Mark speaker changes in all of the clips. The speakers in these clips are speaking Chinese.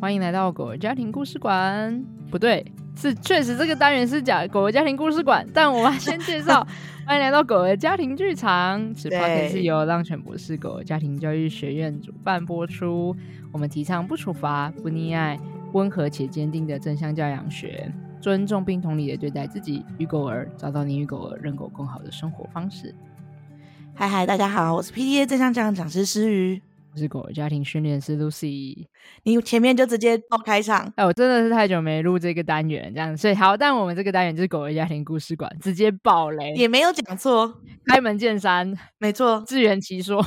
Speaker 1: 欢迎来到狗儿家庭故事馆。不对，是确实这个单元是讲狗儿家庭故事馆，但我们先介绍。欢迎来到狗儿家庭剧场，此 podcast 是由浪犬博士狗儿家庭教育学院主办播出。我们提倡不处罚、不溺爱、温和且坚定的正向教养学，尊重并同理的对待自己与狗儿，找到你与狗儿人狗更好的生活方式。
Speaker 2: 嗨嗨，大家好，我是 PDA 正向教养讲师诗瑜。
Speaker 1: 我是狗儿家庭训练师 Lucy，
Speaker 2: 你前面就直接爆开场，
Speaker 1: 哎，我真的是太久没录这个单元，这样，所以好，但我们这个单元就是狗的家庭故事馆，直接爆雷，
Speaker 2: 也没有讲错，
Speaker 1: 开门见山，
Speaker 2: 没错，
Speaker 1: 自圆其说，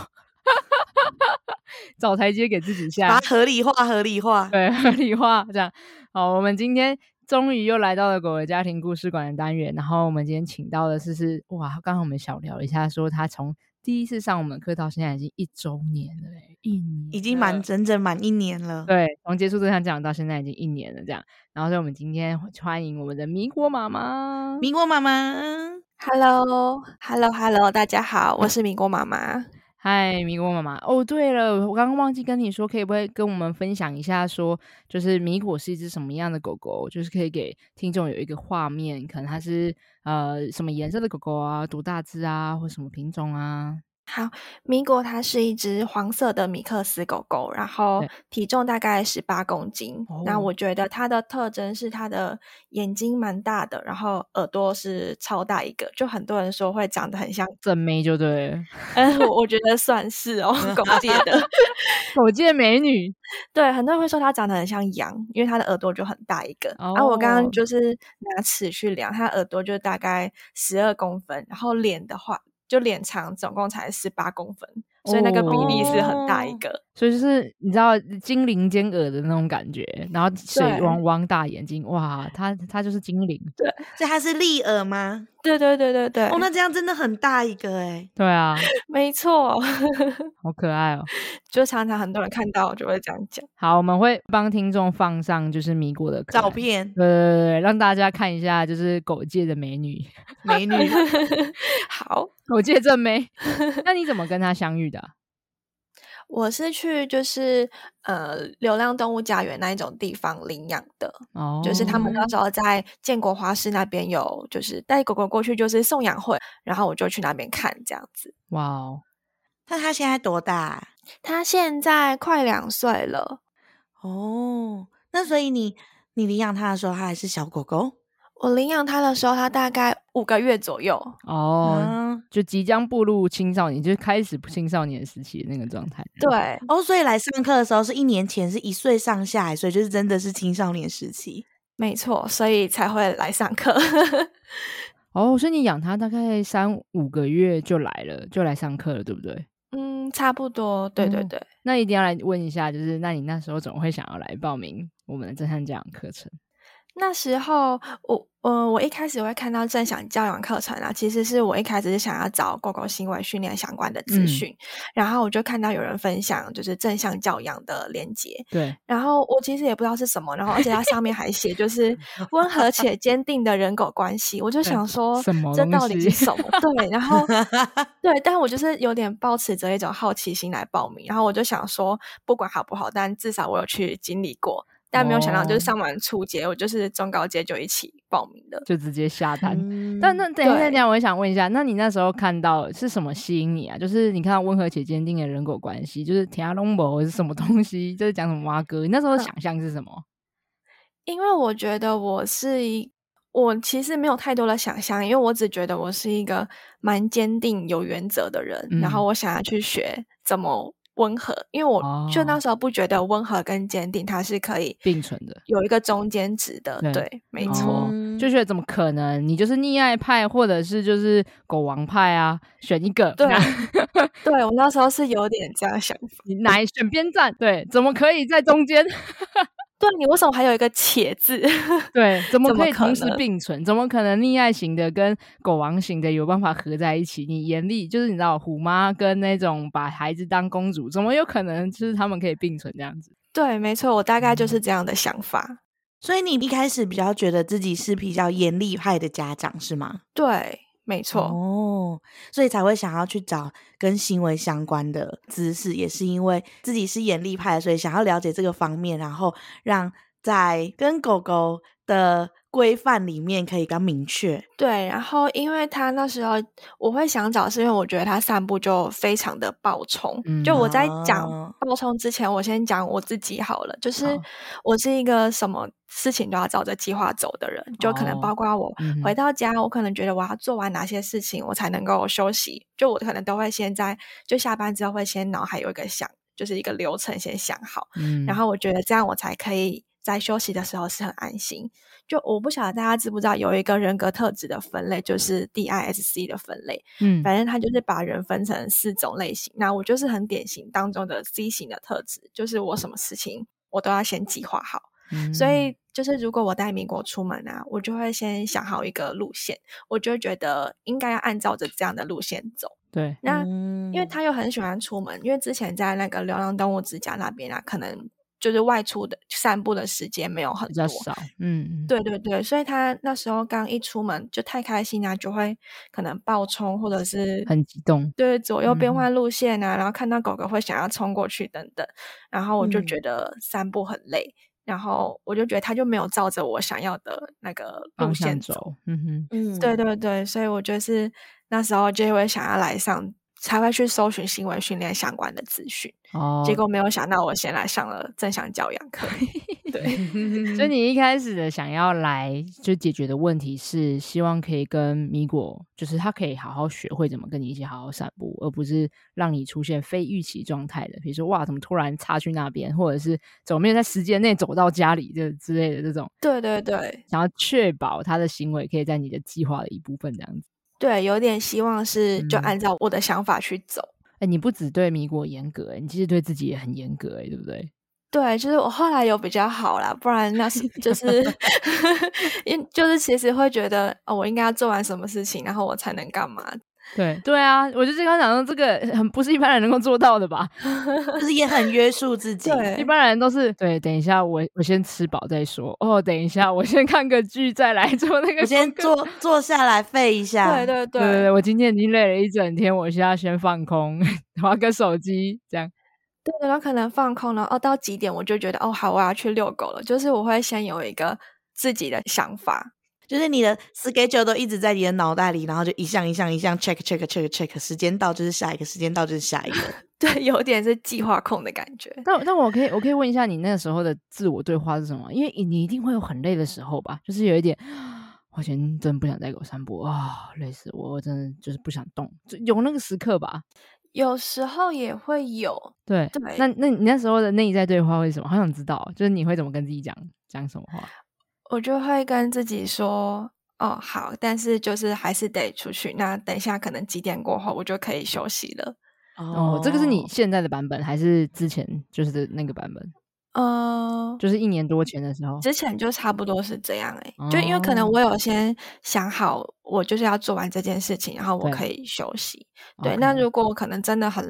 Speaker 1: 找台阶给自己下，
Speaker 2: 把它合理化，合理化，
Speaker 1: 对，合理化，这样，好，我们今天终于又来到了狗的家庭故事馆的单元，然后我们今天请到的是是，哇，刚刚我们小聊一下，说他从第一次上我们课到现在已经一周年了，一年
Speaker 2: 已经满整整满一年了。
Speaker 1: 对，从接触这项讲到现在已经一年了，这样。然后，所以我们今天欢迎我们的米果妈妈，
Speaker 2: 米果妈妈
Speaker 3: ，Hello，Hello，Hello，大家好，我是米果妈妈。
Speaker 1: 嗨，迷果妈妈。哦，对了，我刚刚忘记跟你说，可以不可以跟我们分享一下说，说就是迷果是一只什么样的狗狗，就是可以给听众有一个画面，可能它是呃什么颜色的狗狗啊，多大只啊，或什么品种啊？
Speaker 3: 好，米果它是一只黄色的米克斯狗狗，然后体重大概十八公斤。那我觉得它的特征是它的眼睛蛮大的，然后耳朵是超大一个，就很多人说会长得很像
Speaker 1: 正妹，就对。
Speaker 3: 嗯，我我觉得算是哦，狗界的
Speaker 1: 狗界美女。
Speaker 3: 对，很多人会说它长得很像羊，因为它的耳朵就很大一个。
Speaker 1: 哦、
Speaker 3: 啊，我刚刚就是拿尺去量，它耳朵就大概十二公分，然后脸的话。就脸长总共才十八公分，所以那个比例是很大一个。
Speaker 1: 哦、所以就是你知道精灵尖耳的那种感觉，然后水汪汪大眼睛，哇，它它就是精灵。
Speaker 2: 对，所以它是立耳吗？
Speaker 3: 对对对对对。
Speaker 2: 哦，那这样真的很大一个哎。
Speaker 1: 对啊，
Speaker 3: 没错，
Speaker 1: 好可爱哦。
Speaker 3: 就常常很多人看到就会这样讲。
Speaker 1: 好，我们会帮听众放上就是米果的
Speaker 2: 照片，
Speaker 1: 对对对，让大家看一下，就是狗界的美女，
Speaker 2: 美女。
Speaker 3: 好。
Speaker 1: 狗界正妹，那你怎么跟他相遇的啊？
Speaker 3: 我是去就是呃流浪动物家园那一种地方领养的，哦，就是他们那时候在建国花市那边有就是带狗狗过去就是送养会，然后我就去那边看这样子。
Speaker 1: 哇哦，
Speaker 2: 那它现在多大？
Speaker 3: 它现在快两岁了。
Speaker 2: 哦，那所以你你领养它的时候，它还是小狗狗？
Speaker 3: 我领养他的时候，他大概五个月左右
Speaker 1: 哦，嗯、就即将步入青少年，就是开始青少年时期的那个状态。
Speaker 3: 对，
Speaker 2: 哦，所以来上课的时候是一年前，是一岁上下，所以就是真的是青少年时期。
Speaker 3: 没错，所以才会来上课。
Speaker 1: 哦，所以你养他大概三五个月就来了，就来上课了，对不对？
Speaker 3: 嗯，差不多。对对对、嗯。
Speaker 1: 那一定要来问一下，就是那你那时候怎么会想要来报名我们的正向教养课程？
Speaker 3: 那时候我。呃，我一开始会看到正向教养课程啊，其实是我一开始是想要找狗狗行为训练相关的资讯，嗯，然后我就看到有人分享就是正向教养的连结，
Speaker 1: 对，
Speaker 3: 然后我其实也不知道是什么，然后而且它上面还写就是 温和且坚定的人狗关系，我就想说这到底是什么？对，然后 对，但我就是有点抱持着一种好奇心来报名，然后我就想说不管好不好，但至少我有去经历过。但没有想到，就是上完初阶，我就是中高阶就一起报名的，
Speaker 1: 就直接下单。嗯、但那等一下，等一下，我也想问一下，那你那时候看到是什么吸引你啊？就是你看到温和且坚定的人狗关系，就是天下龙博是什么东西？就是讲什么蛙哥？你那时候想象是什么？
Speaker 3: 因为我觉得我是一，我其实没有太多的想象，因为我只觉得我是一个蛮坚定、有原则的人，嗯、然后我想要去学怎么。温和，因为我就那时候不觉得温和跟坚定它是可以
Speaker 1: 并存的，有
Speaker 3: 一个中间值的。对，对没错、
Speaker 1: 哦，就觉得怎么可能？你就是溺爱派，或者是就是狗王派啊？选一个。
Speaker 3: 对，对我那时候是有点这样想法。
Speaker 1: 你哪选边站？对，怎么可以在中间？
Speaker 3: 对，你为什么还有一个且字？
Speaker 1: 对，怎么可以同时并存？怎么可能溺爱型的跟狗王型的有办法合在一起？你严厉就是你知道虎妈跟那种把孩子当公主，怎么有可能就是他们可以并存这样子？
Speaker 3: 对，没错，我大概就是这样的想法。
Speaker 2: 所以你一开始比较觉得自己是比较严厉派的家长是吗？
Speaker 3: 对。没错
Speaker 2: 哦，所以才会想要去找跟行为相关的知识，也是因为自己是眼力派，所以想要了解这个方面，然后让在跟狗狗的。规范里面可以更明确，
Speaker 3: 对。然后，因为他那时候我会想找，是因为我觉得他散步就非常的暴冲。嗯、就我在讲暴冲之前，我先讲我自己好了。就是我是一个什么事情都要照着计划走的人，就可能包括我回到家，我可能觉得我要做完哪些事情，我才能够休息。就我可能都会先在就下班之后会先脑海有一个想，就是一个流程先想好。嗯、然后我觉得这样我才可以在休息的时候是很安心。就我不晓得大家知不知道，有一个人格特质的分类，就是 DISC 的分类。嗯，反正他就是把人分成四种类型。那我就是很典型当中的 C 型的特质，就是我什么事情我都要先计划好。嗯，所以就是如果我带米国出门啊，我就会先想好一个路线，我就觉得应该要按照着这样的路线走。
Speaker 1: 对，
Speaker 3: 那因为他又很喜欢出门，因为之前在那个流浪动物之家那边啊，可能。就是外出的散步的时间没有很多，
Speaker 1: 少，嗯，
Speaker 3: 对对对，所以他那时候刚一出门就太开心啊，就会可能暴冲或者是
Speaker 1: 很激动，
Speaker 3: 对，左右变换路线啊，嗯、然后看到狗狗会想要冲过去等等，然后我就觉得散步很累，嗯、然后我就觉得他就没有照着我想要的那个路线走，
Speaker 1: 走嗯哼，
Speaker 3: 嗯，对对对，所以我就是那时候就会想要来上。才会去搜寻新闻训练相关的资讯，哦，结果没有想到我先来上了正向教养课。对，
Speaker 1: 所以你一开始的想要来就解决的问题是，希望可以跟米果，就是他可以好好学会怎么跟你一起好好散步，而不是让你出现非预期状态的，比如说哇，怎么突然插去那边，或者是怎么没有在时间内走到家里，这之类的这种。
Speaker 3: 对对对，
Speaker 1: 想要确保他的行为可以在你的计划的一部分这样子。
Speaker 3: 对，有点希望是就按照我的想法去走。
Speaker 1: 哎、嗯，你不只对米果严格，你其实对自己也很严格，哎，对不对？
Speaker 3: 对，就是我后来有比较好啦，不然那是就是，因就是其实会觉得哦，我应该要做完什么事情，然后我才能干嘛。
Speaker 1: 对对啊，我就刚刚讲说这个很不是一般人能够做到的吧，
Speaker 2: 就是也很约束自己。
Speaker 3: 对，
Speaker 1: 一般人都是对，等一下我我先吃饱再说。哦，等一下我先看个剧再来做那个。
Speaker 2: 我先坐坐下来废一下。
Speaker 3: 对对对，
Speaker 1: 对对对，我今天已经累了一整天，我现在先放空，玩个手机这样。
Speaker 3: 对，然后可能放空了。哦，到几点我就觉得哦好，我要去遛狗了。就是我会先有一个自己的想法。
Speaker 2: 就是你的 schedule 都一直在你的脑袋里，然后就一项一项一项 check check check check，时间到就是下一个，时间到就是下一个。
Speaker 3: 对，有点是计划控的感觉。
Speaker 1: 但但我可以我可以问一下，你那个时候的自我对话是什么？因为你一定会有很累的时候吧？就是有一点，我前真不想再狗散步啊，哦，累死我，我真的就是不想动，就有那个时刻吧？
Speaker 3: 有时候也会有。
Speaker 1: 对对，那那你那时候的内在对话会是什么？好想知道，就是你会怎么跟自己讲讲什么话？
Speaker 3: 我就会跟自己说：“哦，好，但是就是还是得出去。那等一下可能几点过后，我就可以休息了。”
Speaker 1: 哦，这个是你现在的版本还是之前就是那个版本？
Speaker 3: 呃，
Speaker 1: 就是一年多前的时候，
Speaker 3: 之前就差不多是这样哎、欸，哦、就因为可能我有先想好，我就是要做完这件事情，然后我可以休息。对，对 Okay. 那如果我可能真的很。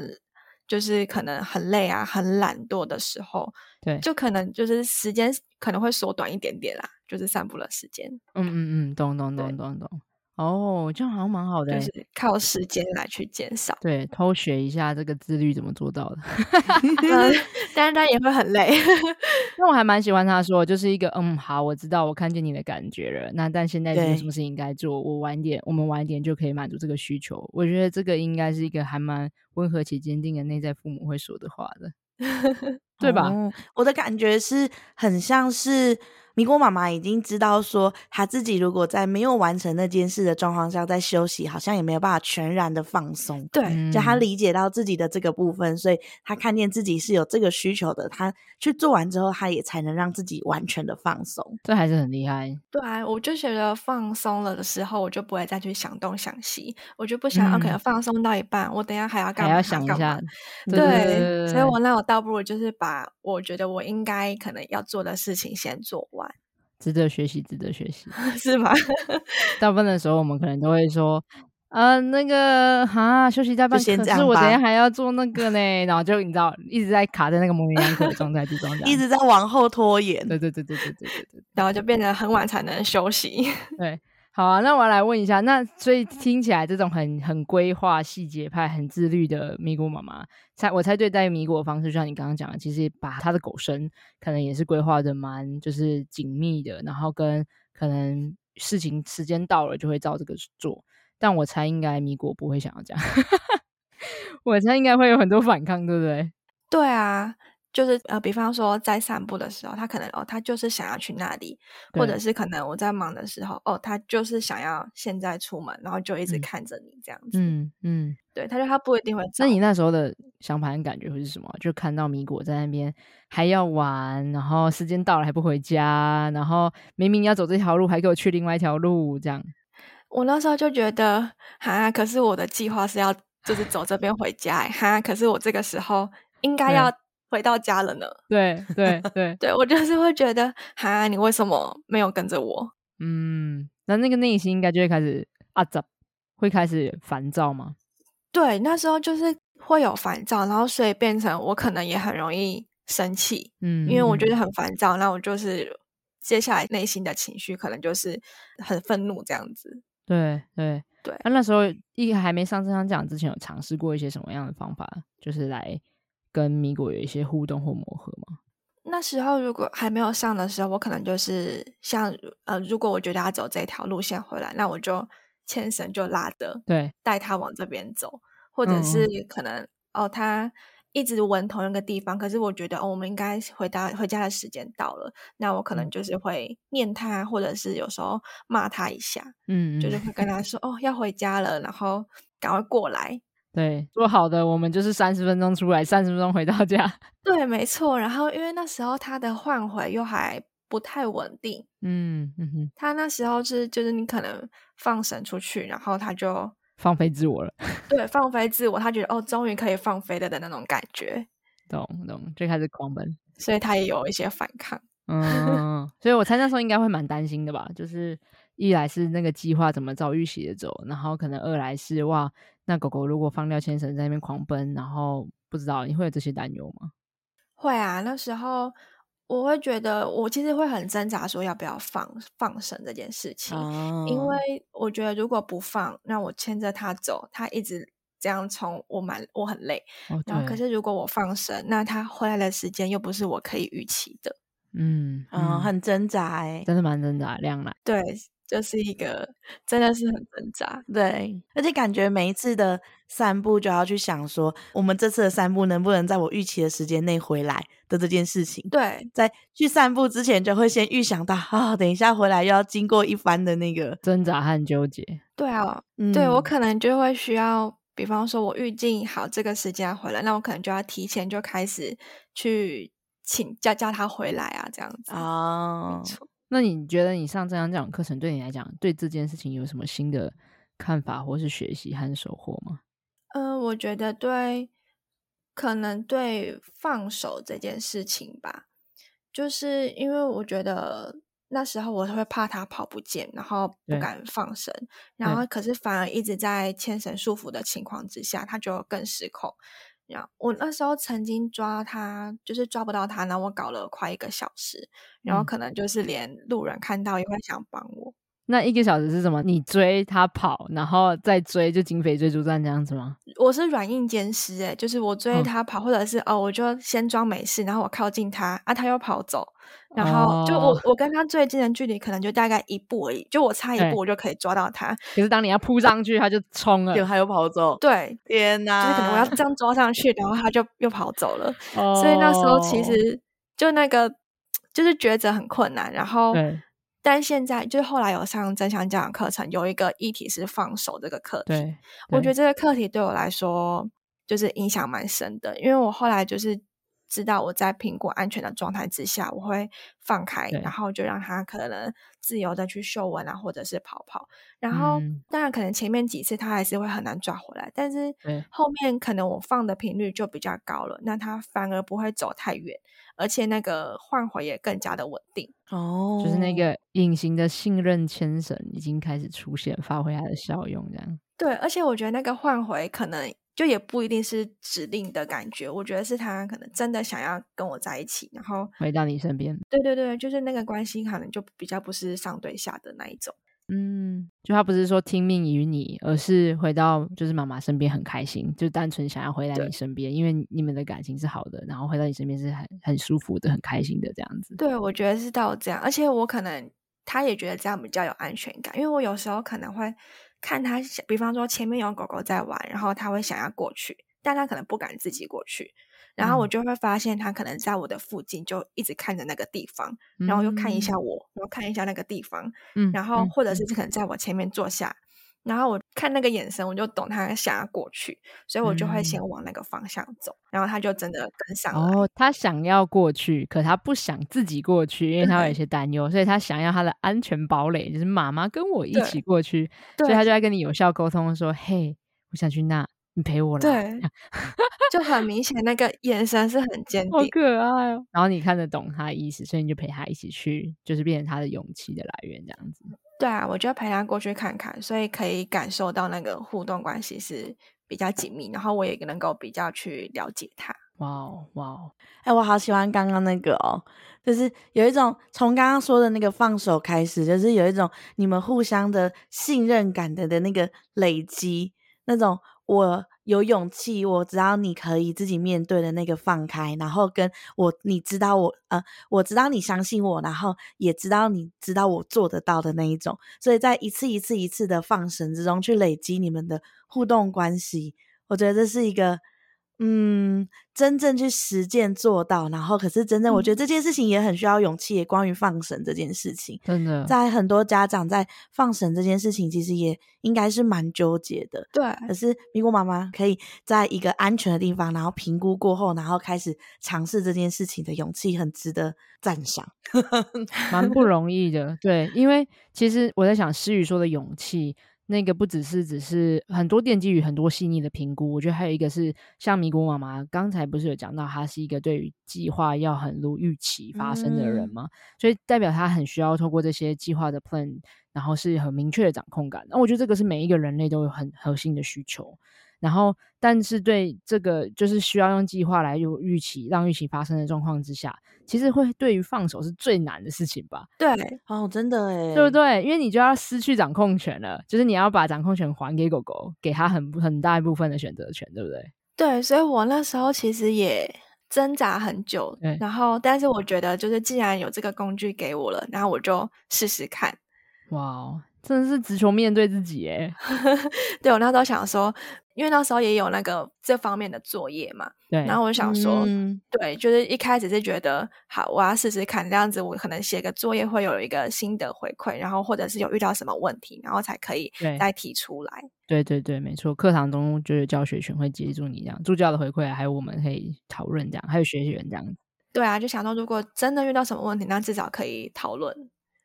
Speaker 3: 就是可能很累啊，很懒惰的时候，
Speaker 1: 对，
Speaker 3: 就可能就是时间可能会缩短一点点啦，就是散步的时间。
Speaker 1: 嗯嗯嗯，懂懂懂懂懂。哦，这样好像蛮好的，
Speaker 3: 就是靠时间来去减少。
Speaker 1: 对，偷学一下这个自律怎么做到的。
Speaker 3: 嗯，但是他也会很累。
Speaker 1: 那我还蛮喜欢他说，就是一个嗯，好，我知道，我看见你的感觉了。那但现在有什么事情应该做？我晚点，我们晚点就可以满足这个需求。我觉得这个应该是一个还蛮温和且坚定的内在父母会说的话的，对吧？
Speaker 2: 嗯，我的感觉是很像是。米果妈妈已经知道说，她自己如果在没有完成那件事的状况下在休息，好像也没有办法全然的放松。
Speaker 3: 对，
Speaker 2: 就她理解到自己的这个部分，所以她看见自己是有这个需求的，她去做完之后，她也才能让自己完全的放松。
Speaker 1: 这还是很厉害。
Speaker 3: 对啊，我就觉得放松了的时候，我就不会再去想东想西，我就不想要可能放松到一半，嗯、我等一下还要干嘛？
Speaker 1: 还要想一下。
Speaker 3: 对，对，对，对，对，所以我那我倒不如就是把我觉得我应该可能要做的事情先做完。
Speaker 1: 值得学习，值得学习，
Speaker 3: 是吗？
Speaker 1: 大部分的时候，我们可能都会说，呃，那个，哈，休息大半，可是我等一下还要做那个呢，然后就你知道，一直在卡在那个模棱两可的状态之中，
Speaker 2: 一直在往后拖延。
Speaker 1: 对对对对对对对对，
Speaker 3: 然后就变得很晚才能休息。
Speaker 1: 对，好啊，那我来问一下，那所以听起来这种很很规划、细节派、很自律的米果妈妈，猜我猜对待米果的方式，就像你刚刚讲的，其实把她的狗生可能也是规划的蛮就是紧密的，然后跟可能事情时间到了就会照这个做。但我猜应该米果不会想要这样，我猜应该会有很多反抗，对不对？
Speaker 3: 对啊。就是呃，比方说在散步的时候，他可能哦，他就是想要去那里，或者是可能我在忙的时候，哦，他就是想要现在出门，然后就一直看着你这样子。
Speaker 1: 嗯嗯，
Speaker 3: 对，他说他不一定会。
Speaker 1: 那你那时候的想法跟感觉会是什么？就看到米果在那边还要玩，然后时间到了还不回家，然后明明要走这条路，还给我去另外一条路，这样。
Speaker 3: 我那时候就觉得，哈，可是我的计划是要就是走这边回家，哈，可是我这个时候应该要。回到家了呢？
Speaker 1: 对对对
Speaker 3: 对，我就是会觉得，哈，你为什么没有跟着我？
Speaker 1: 嗯，那那个内心应该就会开始啊，怎会开始烦躁吗？
Speaker 3: 对，那时候就是会有烦躁，然后所以变成我可能也很容易生气，嗯，因为我觉得很烦躁，那我就是接下来内心的情绪可能就是很愤怒这样子。
Speaker 1: 对对
Speaker 3: 对，
Speaker 1: 那那时候一还没上这场讲之前，有尝试过一些什么样的方法，就是来。跟米果有一些互动或磨合吗？
Speaker 3: 那时候如果还没有上的时候，我可能就是像呃，如果我觉得他走这条路线回来，那我就牵绳就拉着，
Speaker 1: 对，
Speaker 3: 带他往这边走，或者是可能、嗯、哦，他一直闻同一个地方，可是我觉得哦，我们应该回家回家的时间到了，那我可能就是会念他，或者是有时候骂他一下，嗯，就是会跟他说哦，要回家了，然后赶快过来。
Speaker 1: 对，说好的，我们就是三十分钟出来，三十分钟回到家。
Speaker 3: 对，没错。然后因为那时候他的换回又还不太稳定，
Speaker 1: 嗯嗯哼，
Speaker 3: 他那时候是就是你可能放绳出去，然后他就
Speaker 1: 放飞自我了。
Speaker 3: 对，放飞自我，他觉得哦，终于可以放飞了的那种感觉。
Speaker 1: 懂懂，就开始狂奔，
Speaker 3: 所以他也有一些反抗。
Speaker 1: 嗯，所以我猜那时候应该会蛮担心的吧？就是一来是那个计划怎么照预期的走，然后可能二来是哇。那狗狗如果放掉牵绳在那边狂奔，然后不知道你会有这些担忧吗？
Speaker 3: 会啊，那时候我会觉得我其实会很挣扎，说要不要放放绳这件事情，哦，因为我觉得如果不放，那我牵着它走，它一直这样冲，我蛮我很累。哦，然后可是如果我放绳，那它回来的时间又不是我可以预期的。
Speaker 1: 嗯嗯，
Speaker 2: 嗯，很挣扎哎，
Speaker 1: 真的蛮挣扎，亮了
Speaker 3: 对。就是一个真的是很挣扎，
Speaker 2: 对，而且感觉每一次的散步就要去想说，我们这次的散步能不能在我预期的时间内回来的这件事情。
Speaker 3: 对，
Speaker 2: 在去散步之前就会先预想到，啊、哦，等一下回来又要经过一番的那个
Speaker 1: 挣扎和纠结。
Speaker 3: 对啊，嗯、对我可能就会需要，比方说我预计好这个时间回来，那我可能就要提前就开始去请叫叫他回来啊，这样子
Speaker 2: 啊，没错。
Speaker 1: 那你觉得你上这样这样课程对你来讲，对这件事情有什么新的看法，或是学习和收获吗？
Speaker 3: 嗯、呃，我觉得对，可能对放手这件事情吧，就是因为我觉得那时候我会怕他跑不见，然后不敢放绳，然后可是反而一直在牵绳束缚的情况之下，他就更失控。我那时候曾经抓他，就是抓不到他，然后我搞了快一个小时，然后可能就是连路人看到也会想帮我。
Speaker 1: 那一个小时是什么？你追他跑，然后再追，就警匪追逐战这样子吗？
Speaker 3: 我是软硬兼施，诶，就是我追他跑，哦、或者是哦，我就先装没事，然后我靠近他，啊，他又跑走，然后就我、哦、我跟他最近的距离可能就大概一步而已，就我差一步我就可以抓到他。
Speaker 1: 可是当你要扑上去，他就冲了，
Speaker 2: 就他又跑走。
Speaker 3: 对，
Speaker 2: 天哪！
Speaker 3: 就是可能我要这样抓上去，然后他就又跑走了。哦、所以那时候其实就那个就是抉择很困难，然后。但现在就是后来有上正向教养课程，有一个议题是放手这个课题。
Speaker 1: 对，
Speaker 3: 我觉得这个课题对我来说就是影响蛮深的，因为我后来就是知道我在评估安全的状态之下，我会放开，然后就让它可能自由的去嗅闻啊，或者是跑跑。然后、嗯、当然可能前面几次它还是会很难抓回来，但是后面可能我放的频率就比较高了，那它反而不会走太远。而且那个换回也更加的稳定
Speaker 1: 哦，就是那个隐形的信任牵绳已经开始出现，发挥它的效用，这样。
Speaker 3: 对，而且我觉得那个换回可能就也不一定是指令的感觉，我觉得是他可能真的想要跟我在一起，然后
Speaker 1: 回到你身边。
Speaker 3: 对对对，就是那个关系可能就比较不是上对下的那一种。
Speaker 1: 嗯，就他不是说听命于你，而是回到就是妈妈身边很开心，就单纯想要回来你身边，因为你们的感情是好的，然后回到你身边是很很舒服的、很开心的这样子。
Speaker 3: 对，我觉得是到这样，而且我可能他也觉得这样比较有安全感，因为我有时候可能会看他，比方说前面有狗狗在玩，然后他会想要过去，但他可能不敢自己过去。然后我就会发现，他可能在我的附近，就一直看着那个地方，嗯、然后又看一下我，然后看一下那个地方，嗯，然后或者是可能在我前面坐下，嗯、然后我看那个眼神，我就懂他想要过去，所以我就会先往那个方向走，嗯、然后他就真的跟上了。
Speaker 1: 哦，他想要过去，可他不想自己过去，因为他有一些担忧，所以他想要他的安全堡垒，就是妈妈跟我一起过去，所以他就在跟你有效沟通说：“嘿，我想去那。”你陪我来，
Speaker 3: 对，就很明显，那个眼神是很坚定，
Speaker 1: 好可爱哦。然后你看得懂他的意思，所以你就陪他一起去，就是变成他的勇气的来源，这样子。
Speaker 3: 对啊，我就陪他过去看看，所以可以感受到那个互动关系是比较紧密，然后我也能够比较去了解他。
Speaker 1: 哇哦，哇哦，
Speaker 2: 哎，我好喜欢刚刚那个哦，就是有一种从刚刚说的那个放手开始，就是有一种你们互相的信任感的的那个累积，那种。我有勇气，我知道你可以自己面对的那个放开，然后跟我，你知道我，呃，我知道你相信我，然后也知道你知道我做得到的那一种，所以在一次一次一次的放生之中去累积你们的互动关系，我觉得这是一个。嗯，真正去实践做到，然后可是真正，我觉得这件事情也很需要勇气。也关于放神这件事情，
Speaker 1: 真的，
Speaker 2: 在很多家长在放神这件事情，其实也应该是蛮纠结的。
Speaker 3: 对，
Speaker 2: 可是咪咕妈妈可以在一个安全的地方，然后评估过后，然后开始尝试这件事情的勇气，很值得赞赏，
Speaker 1: 蛮不容易的。对，因为其实我在想诗雨说的勇气。那个不只是只是很多奠基于很多细腻的评估，我觉得还有一个是像迷宫妈妈刚才不是有讲到，她是一个对于计划要很如预期发生的人嘛，嗯、所以代表她很需要透过这些计划的 plan，然后是很明确的掌控感。那我觉得这个是每一个人类都有很核心的需求。然后，但是对这个就是需要用计划来有预期，让预期发生的状况之下，其实会对于放手是最难的事情吧？
Speaker 3: 对，
Speaker 2: 哦，真的诶，
Speaker 1: 对不对？因为你就要失去掌控权了，就是你要把掌控权还给狗狗，给他很很大一部分的选择权，对不对？
Speaker 3: 对，所以我那时候其实也挣扎很久，然后，但是我觉得，就是既然有这个工具给我了，然后我就试试看。
Speaker 1: 哇，真的是直球面对自己诶。
Speaker 3: 对，我那时候想说。因为那时候也有那个这方面的作业嘛，对，然后我就想说，嗯、对，就是一开始是觉得好，我要试试看这样子，我可能写个作业会有一个心得回馈，然后或者是有遇到什么问题，然后才可以再提出来。
Speaker 1: 对对对，没错，课堂中就是教学群会接住你这样，助教的回馈，还有我们可以讨论这样，还有学习员这样。
Speaker 3: 对啊，就想到如果真的遇到什么问题，那至少可以讨论。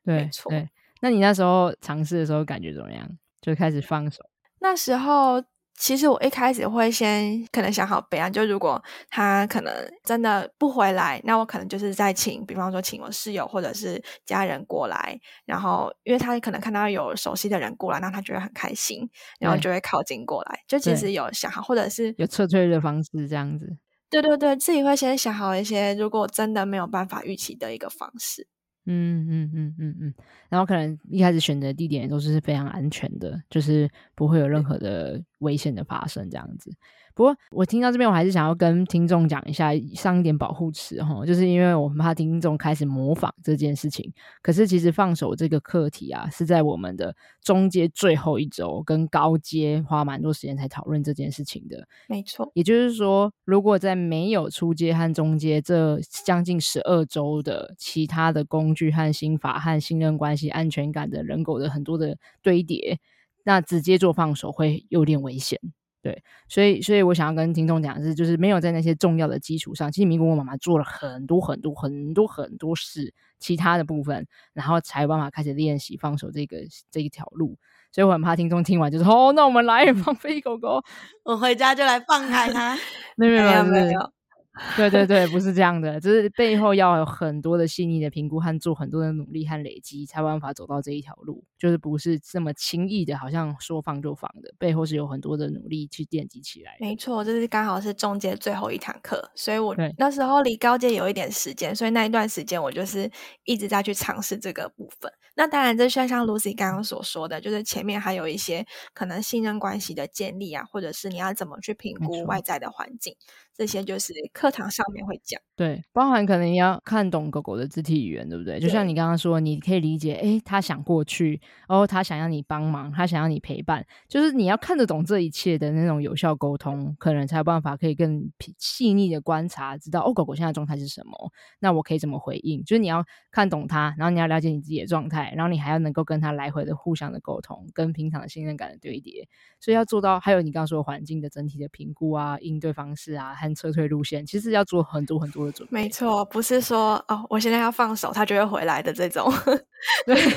Speaker 1: 对，没错。对，那你那时候尝试的时候感觉怎么样？就开始放手。
Speaker 3: 那时候。其实我一开始会先可能想好备案，就如果他可能真的不回来，那我可能就是再请，比方说请我室友或者是家人过来，然后因为他可能看到有熟悉的人过来，那他觉得很开心，然后就会靠近过来。就其实有想好，或者是
Speaker 1: 有撤退的方式这样子。
Speaker 3: 对对对，自己会先想好一些，如果真的没有办法预期的一个方式。
Speaker 1: 嗯嗯嗯嗯嗯，然后可能一开始选择地点都是非常安全的，就是不会有任何的危险的发生这样子。不过我听到这边，我还是想要跟听众讲一下，上一点保护词哈，就是因为我很怕听众开始模仿这件事情。可是其实放手这个课题啊，是在我们的中阶最后一周跟高阶花蛮多时间才讨论这件事情的。
Speaker 3: 没错，
Speaker 1: 也就是说，如果在没有初阶和中阶这将近十二周的其他的工具和心法和信任关系、安全感的人狗的很多的堆叠，那直接做放手会有点危险。对，所以，所以我想要跟听众讲的是，就是没有在那些重要的基础上，其实民国我妈妈做了很多很多很多很多事，其他的部分，然后才有办法开始练习放手这个这一条路。所以我很怕听众听完就说：“哦，那我们来 放飞狗狗，
Speaker 2: 我回家就来放开它。”
Speaker 1: 没有没有没有。对对对，不是这样的，就是背后要有很多的细腻的评估和做很多的努力和累积，才有办法走到这一条路。就是不是这么轻易的，好像说放就放的，背后是有很多的努力去奠基起来。
Speaker 3: 没错，这是刚好是中介最后一堂课，所以我那时候离高阶有一点时间，所以那一段时间我就是一直在去尝试这个部分。那当然，这就像 Lucy 刚刚所说的，就是前面还有一些可能信任关系的建立啊，或者是你要怎么去评估外在的环境。这些就是课堂上面会讲，
Speaker 1: 对，包含可能要看懂狗狗的肢体语言，对不对？对，就像你刚刚说，你可以理解，诶，他想过去，然后他想要你帮忙，他想要你陪伴，就是你要看得懂这一切的那种有效沟通，可能才有办法可以更细腻的观察，知道哦，狗狗现在状态是什么，那我可以怎么回应？就是你要看懂它，然后你要了解你自己的状态，然后你还要能够跟它来回的互相的沟通，跟平常的信任感的堆叠，所以要做到，还有你刚刚说环境的整体的评估啊，应对方式啊。撤退路线其实要做很多很多的准备。
Speaker 3: 没错，不是说哦，我现在要放手，他就会回来的这
Speaker 1: 种。对对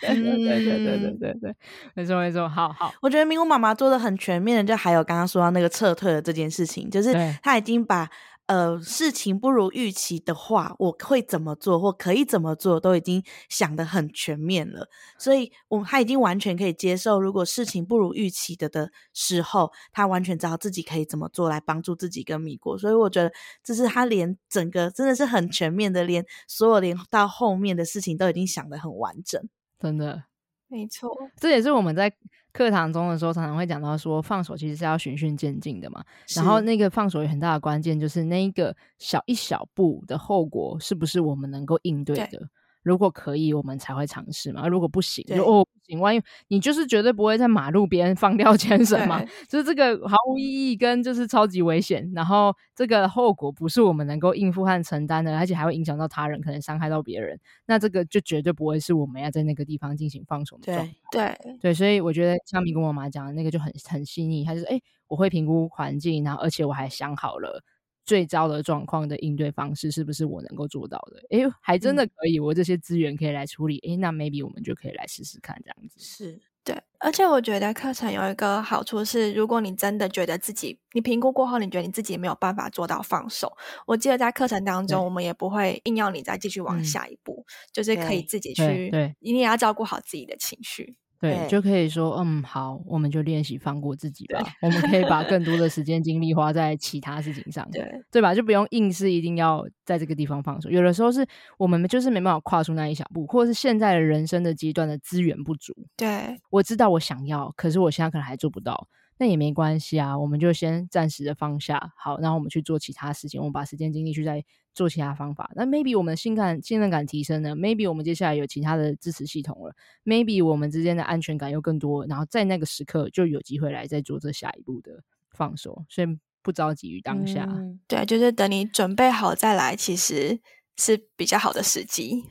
Speaker 1: 对对对对对，没错没错，好好。
Speaker 2: 我觉得明武妈妈做的很全面的，就还有刚刚说到那个撤退的这件事情，就是他已经把。呃，事情不如预期的话，我会怎么做或可以怎么做，都已经想得很全面了。所以，我他已经完全可以接受，如果事情不如预期的的时候，他完全知道自己可以怎么做来帮助自己跟米国。所以，我觉得这是他连整个真的是很全面的，连所有连到后面的事情都已经想得很完整。
Speaker 1: 真的，
Speaker 3: 没错，
Speaker 1: 这也是我们在。课堂中的时候，常常会讲到说，放手其实是要循序渐进的嘛。然后那个放手有很大的关键，就是那一个小一小步的后果，是不是我们能够应对的？如果可以，我们才会尝试嘛。如果不行，就哦不行，万一你就是绝对不会在马路边放掉牵 绳嘛，就是这个毫无意义跟就是超级危险，然后这个后果不是我们能够应付和承担的，而且还会影响到他人，可能伤害到别人，那这个就绝对不会是我们要在那个地方进行放松的状态。
Speaker 3: 对
Speaker 1: 对，所以我觉得像米跟我妈讲的那个就很很细腻，他就是哎，我会评估环境，然后而且我还想好了。最糟的状况的应对方式是不是我能够做到的？诶，还真的可以，我这些资源可以来处理。诶，那 maybe 我们就可以来试试看这样子。
Speaker 2: 是
Speaker 3: 对，而且我觉得课程有一个好处是，如果你真的觉得自己你评估过后，你觉得你自己没有办法做到放手，我记得在课程当中，我们也不会硬要你再继续往下一步，嗯、就是可以自己去，对，一定要照顾好自己的情
Speaker 1: 绪。对，就可以说，嗯，好，我们就练习放过自己吧。我们可以把更多的时间精力花在其他事情上，对，对吧？就不用硬是一定要在这个地方放手。有的时候是我们就是没办法跨出那一小步，或者是现在的人生的阶段的资源不足。
Speaker 3: 对，
Speaker 1: 我知道我想要，可是我现在可能还做不到。那也没关系啊，我们就先暂时的放下，好，然后我们去做其他事情，我们把时间精力去在做其他方法。那 maybe 我们信感信任感提升了，maybe 我们接下来有其他的支持系统了，maybe 我们之间的安全感又更多，然后在那个时刻就有机会来再做这下一步的放手，所以不着急于当下。
Speaker 3: 嗯，对，就是等你准备好再来，其实是比较好的时机。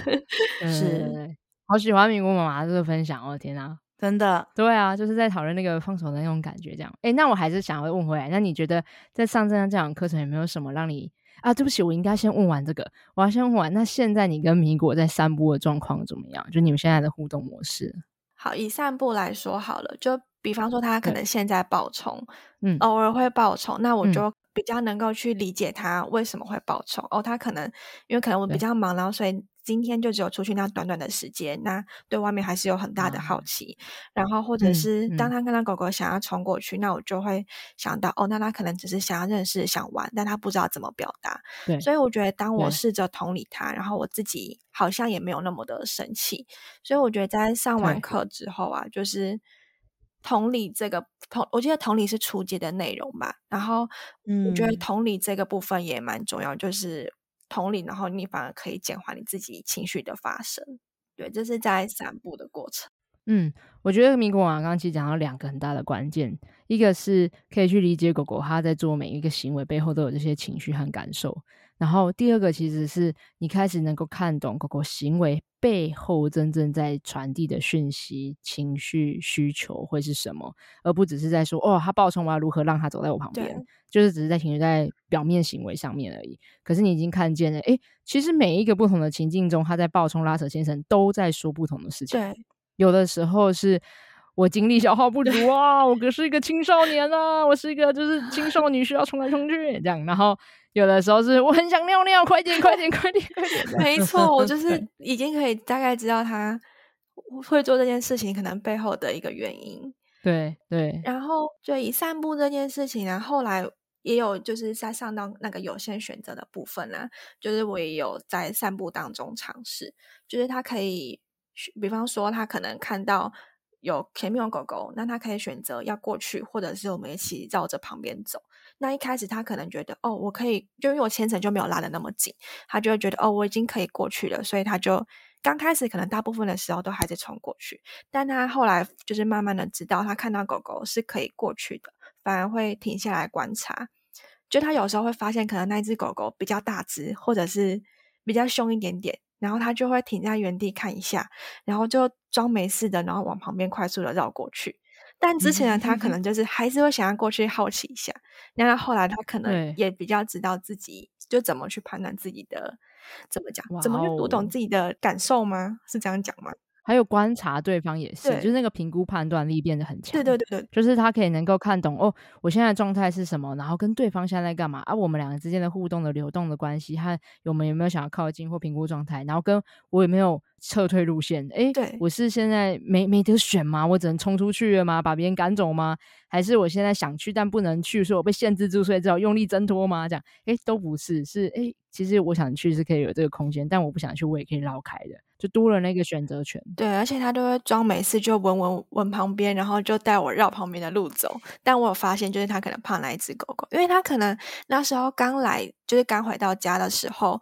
Speaker 1: 是，好喜欢咪咕妈妈这个分享哦，天啊！
Speaker 2: 真的，
Speaker 1: 对啊，就是在讨论那个放手的那种感觉，这样。哎，那我还是想要问回来，那你觉得在上这样这样课程有没有什么让你啊？对不起，我应该先问完这个，我要先问完。那现在你跟米果在散步的状况怎么样？就你们现在的互动模式？
Speaker 3: 好，以散步来说好了，就比方说他可能现在暴冲，嗯，偶尔会暴冲，那我就比较能够去理解他为什么会暴冲。哦，他可能因为可能我比较忙，然后所以。今天就只有出去那短短的时间，那对外面还是有很大的好奇。嗯、然后或者是当他看到狗狗想要冲过去，嗯嗯、那我就会想到，哦，那他可能只是想要认识、想玩，但他不知道怎么表达。对，所以我觉得当我试着同理他，然后我自己好像也没有那么的生气。所以我觉得在上完课之后啊，就是同理这个同，我记得同理是初阶的内容吧。然后嗯我觉得同理这个部分也蛮重要，就是。同理，然后你反而可以减缓你自己情绪的发生。对，这是在散步的过程。
Speaker 1: 嗯，我觉得米国王，刚刚其实讲到两个很大的关键，一个是可以去理解狗狗它在做每一个行为背后都有这些情绪和感受。然后第二个其实是你开始能够看懂狗狗行为背后真正在传递的讯息、情绪需求会是什么，而不只是在说哦，它暴冲，我要如何让它走在我旁边，就是只是在停留在表面行为上面而已。可是你已经看见了，诶，其实每一个不同的情境中，它在暴冲、拉扯、先生，都在说不同的事情。
Speaker 3: 对，
Speaker 1: 有的时候是。我精力消耗不足啊，我可是一个青少年啊，我是一个就是青少女需要冲来冲去这样，然后有的时候是我很想尿尿，快点快点快点快点。
Speaker 3: 没错，我就是已经可以大概知道他会做这件事情可能背后的一个原因。
Speaker 1: 对对。
Speaker 3: 然后就以散步这件事情呢，后来也有就是在上到那个有限选择的部分呢，就是我也有在散步当中尝试，就是他可以。比方说他可能看到有前面有狗狗，那他可以选择要过去，或者是我们一起绕着旁边走。那一开始他可能觉得，哦，我可以，就因为我牵绳就没有拉的那么紧，他就会觉得，哦，我已经可以过去了，所以他就刚开始可能大部分的时候都还是冲过去，但他后来就是慢慢的知道，他看到狗狗是可以过去的，反而会停下来观察，就他有时候会发现，可能那只狗狗比较大只，或者是比较凶一点点，然后他就会停在原地看一下，然后就装没事的，然后往旁边快速的绕过去。但之前的，他可能就是还是会想要过去好奇一下。那他后来他可能也比较知道自己就怎么去判断自己的，怎么讲，怎么去读懂自己的感受吗？是这样讲吗？
Speaker 1: 还有观察对方也是，就是那个评估判断力变得很强。
Speaker 3: 对对对对，
Speaker 1: 就是他可以能够看懂哦，我现在状态是什么，然后跟对方现在在干嘛啊？我们两个之间的互动的流动的关系，和我们有没有想要靠近或评估状态，然后跟我有没有撤退路线？诶，对，我是现在没没得选吗？我只能冲出去了吗？把别人赶走吗？还是我现在想去但不能去，所以我被限制住，所以只好用力挣脱吗？这样，诶，都不是，是诶，其实我想去是可以有这个空间，但我不想去，我也可以绕开的。就多了那个选择权，
Speaker 3: 对，而且他都会装没事，就闻闻闻旁边，然后就带我绕旁边的路走。但我有发现，就是他可能怕那一只狗狗，因为他可能那时候刚来，就是刚回到家的时候，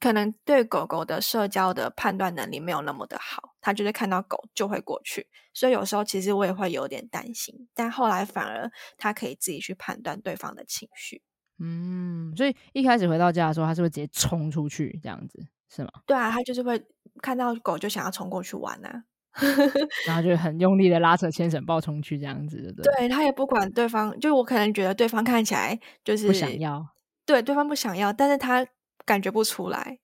Speaker 3: 可能对狗狗的社交的判断能力没有那么的好，他就是看到狗就会过去，所以有时候其实我也会有点担心。但后来反而他可以自己去判断对方的情绪，
Speaker 1: 嗯，所以一开始回到家的时候，他是会直接冲出去这样子。是吗？
Speaker 3: 对啊，他就是会看到狗就想要冲过去玩啊，
Speaker 1: 然后就很用力的拉扯牵绳抱冲去这样子，对。
Speaker 3: 对，他也不管对方，就我可能觉得对方看起来就是
Speaker 1: 不想要，
Speaker 3: 对，对方不想要，但是他感觉不出来，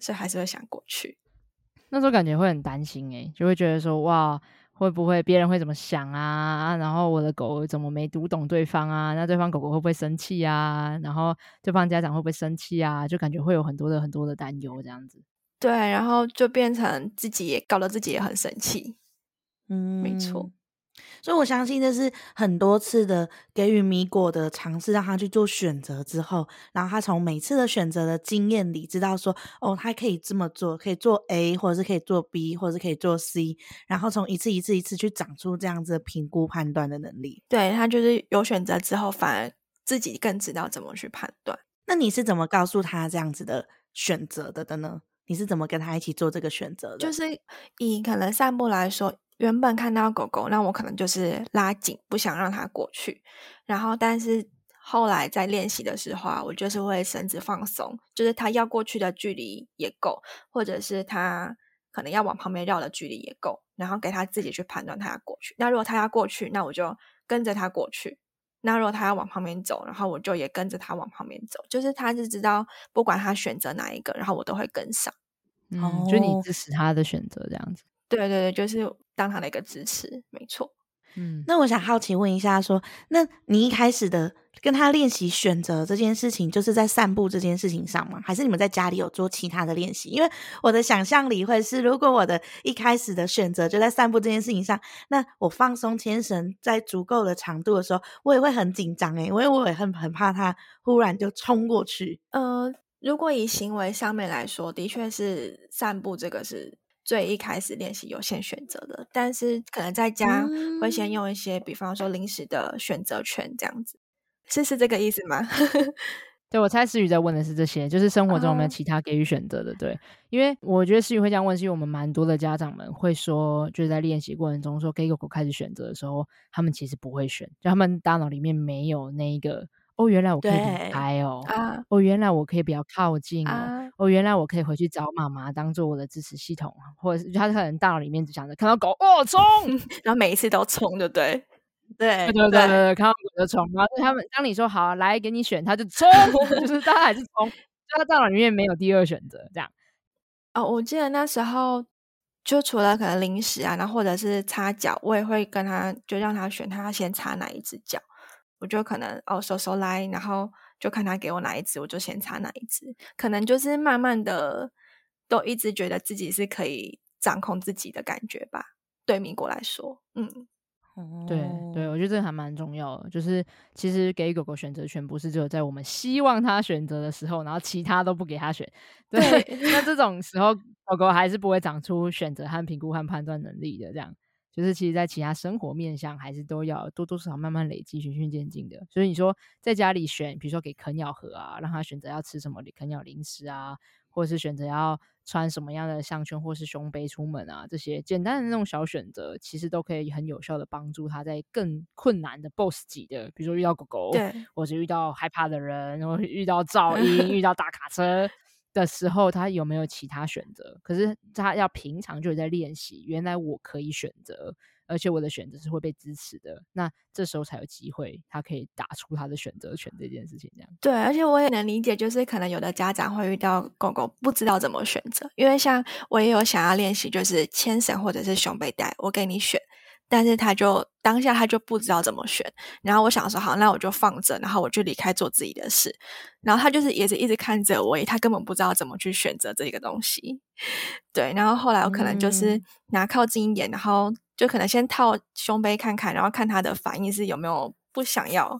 Speaker 3: 所以还是会想过去。
Speaker 1: 那时候感觉会很担心哎，就会觉得说哇。会不会别人会怎么想啊？然后我的狗怎么没读懂对方啊？那对方狗狗会不会生气啊？然后对方家长会不会生气啊？就感觉会有很多的很多的担忧这样子。
Speaker 3: 对，然后就变成自己也搞得自己也很生气。嗯，没错。
Speaker 2: 所以我相信这是很多次的给予米果的尝试，让他去做选择之后，然后他从每次的选择的经验里知道说，哦，他可以这么做，可以做 A，或者是可以做 B，或者是可以做 C，然后从一次一次一次去长出这样子的评估判断的能力。
Speaker 3: 对，他就是有选择之后，反而自己更知道怎么去判断。
Speaker 2: 那你是怎么告诉他这样子的选择的的呢？你是怎么跟他一起做这个选择的？
Speaker 3: 就是以可能散步来说。原本看到狗狗，那我可能就是拉紧，不想让它过去。然后，但是后来在练习的时候啊，我就是会绳子放松，就是它要过去的距离也够，或者是它可能要往旁边绕的距离也够，然后给它自己去判断它要过去。那如果它要过去，那我就跟着它过去。那如果它要往旁边走，然后我就也跟着它往旁边走。就是它是知道，不管它选择哪一个，然后我都会跟上。
Speaker 1: 哦、嗯，就你支持他的选择这样子。
Speaker 3: 对对对，就是。当他的一个支持，没错。
Speaker 2: 嗯，那我想好奇问一下说，说那你一开始的跟他练习选择这件事情，就是在散步这件事情上吗？还是你们在家里有做其他的练习？因为我的想象里会是，如果我的一开始的选择就在散步这件事情上，那我放松牵绳在足够的长度的时候，我也会很紧张诶，因为我也很很怕他忽然就冲过去。
Speaker 3: 呃，如果以行为上面来说，的确是散步这个是。最一开始练习有限选择的，但是可能在家会先用一些，嗯、比方说临时的选择权这样子，是是这个意思吗？
Speaker 1: 对，我猜思雨在问的是这些，就是生活中有没有其他给予选择的？对，嗯、因为我觉得思雨会这样问，是因为我们蛮多的家长们会说，就是在练习过程中说给狗狗开始选择的时候，他们其实不会选，就他们大脑里面没有那一个。哦，原来我可以离开哦！啊，哦，原来我可以比较靠近哦！啊、哦，原来我可以回去找妈妈当做我的支持系统，或者是他可能大脑里面只想着看到狗哦冲，
Speaker 3: 然后每一次都冲，对不对？
Speaker 1: 对对对对对，看到狗就冲，然后他们当你说好来给你选，他就冲，就 是他还是冲，就他大脑里面没有第二选择，这样。
Speaker 3: 哦，我记得那时候就除了可能零食啊，然后或者是擦脚，我也会跟他就让他选，他要先擦哪一只脚。我就可能哦，手手来，然后就看他给我哪一只，我就先擦哪一只。可能就是慢慢的，都一直觉得自己是可以掌控自己的感觉吧。对米果来说，嗯，
Speaker 1: 对对，我觉得这个还蛮重要的，就是其实给狗狗选择权，不是只有在我们希望它选择的时候，然后其他都不给它选。对，对那这种时候，狗狗还是不会长出选择和评估和判断能力的。这样，就是其实在其他生活面向，还是都要多多少少慢慢累积、循序渐进的。所以你说在家里选，比如说给啃咬盒啊，让他选择要吃什么啃咬零食啊，或者是选择要。穿什么样的项圈或是胸背出门啊？这些简单的那种小选择，其实都可以很有效的帮助他在更困难的 BOSS 级的，比如说遇到狗狗，对，或者遇到害怕的人，然后遇到噪音、遇到大卡车的时候，他有没有其他选择？可是他要平常就在练习，原来我可以选择。而且我的选择是会被支持的，那这时候才有机会，他可以打出他的选择权这件事情。这样
Speaker 3: 对，而且我也能理解，就是可能有的家长会遇到狗狗不知道怎么选择，因为像我也有想要练习，就是牵绳或者是胸背带，我给你选，但是他就当下他就不知道怎么选，然后我想说好，那我就放着，然后我就离开做自己的事，然后他就是也是一直看着我，他根本不知道怎么去选择这个东西。对，然后后来我可能就是拿靠近一点，嗯、然后。就可能先套胸背看看，然后看他的反应是有没有不想要，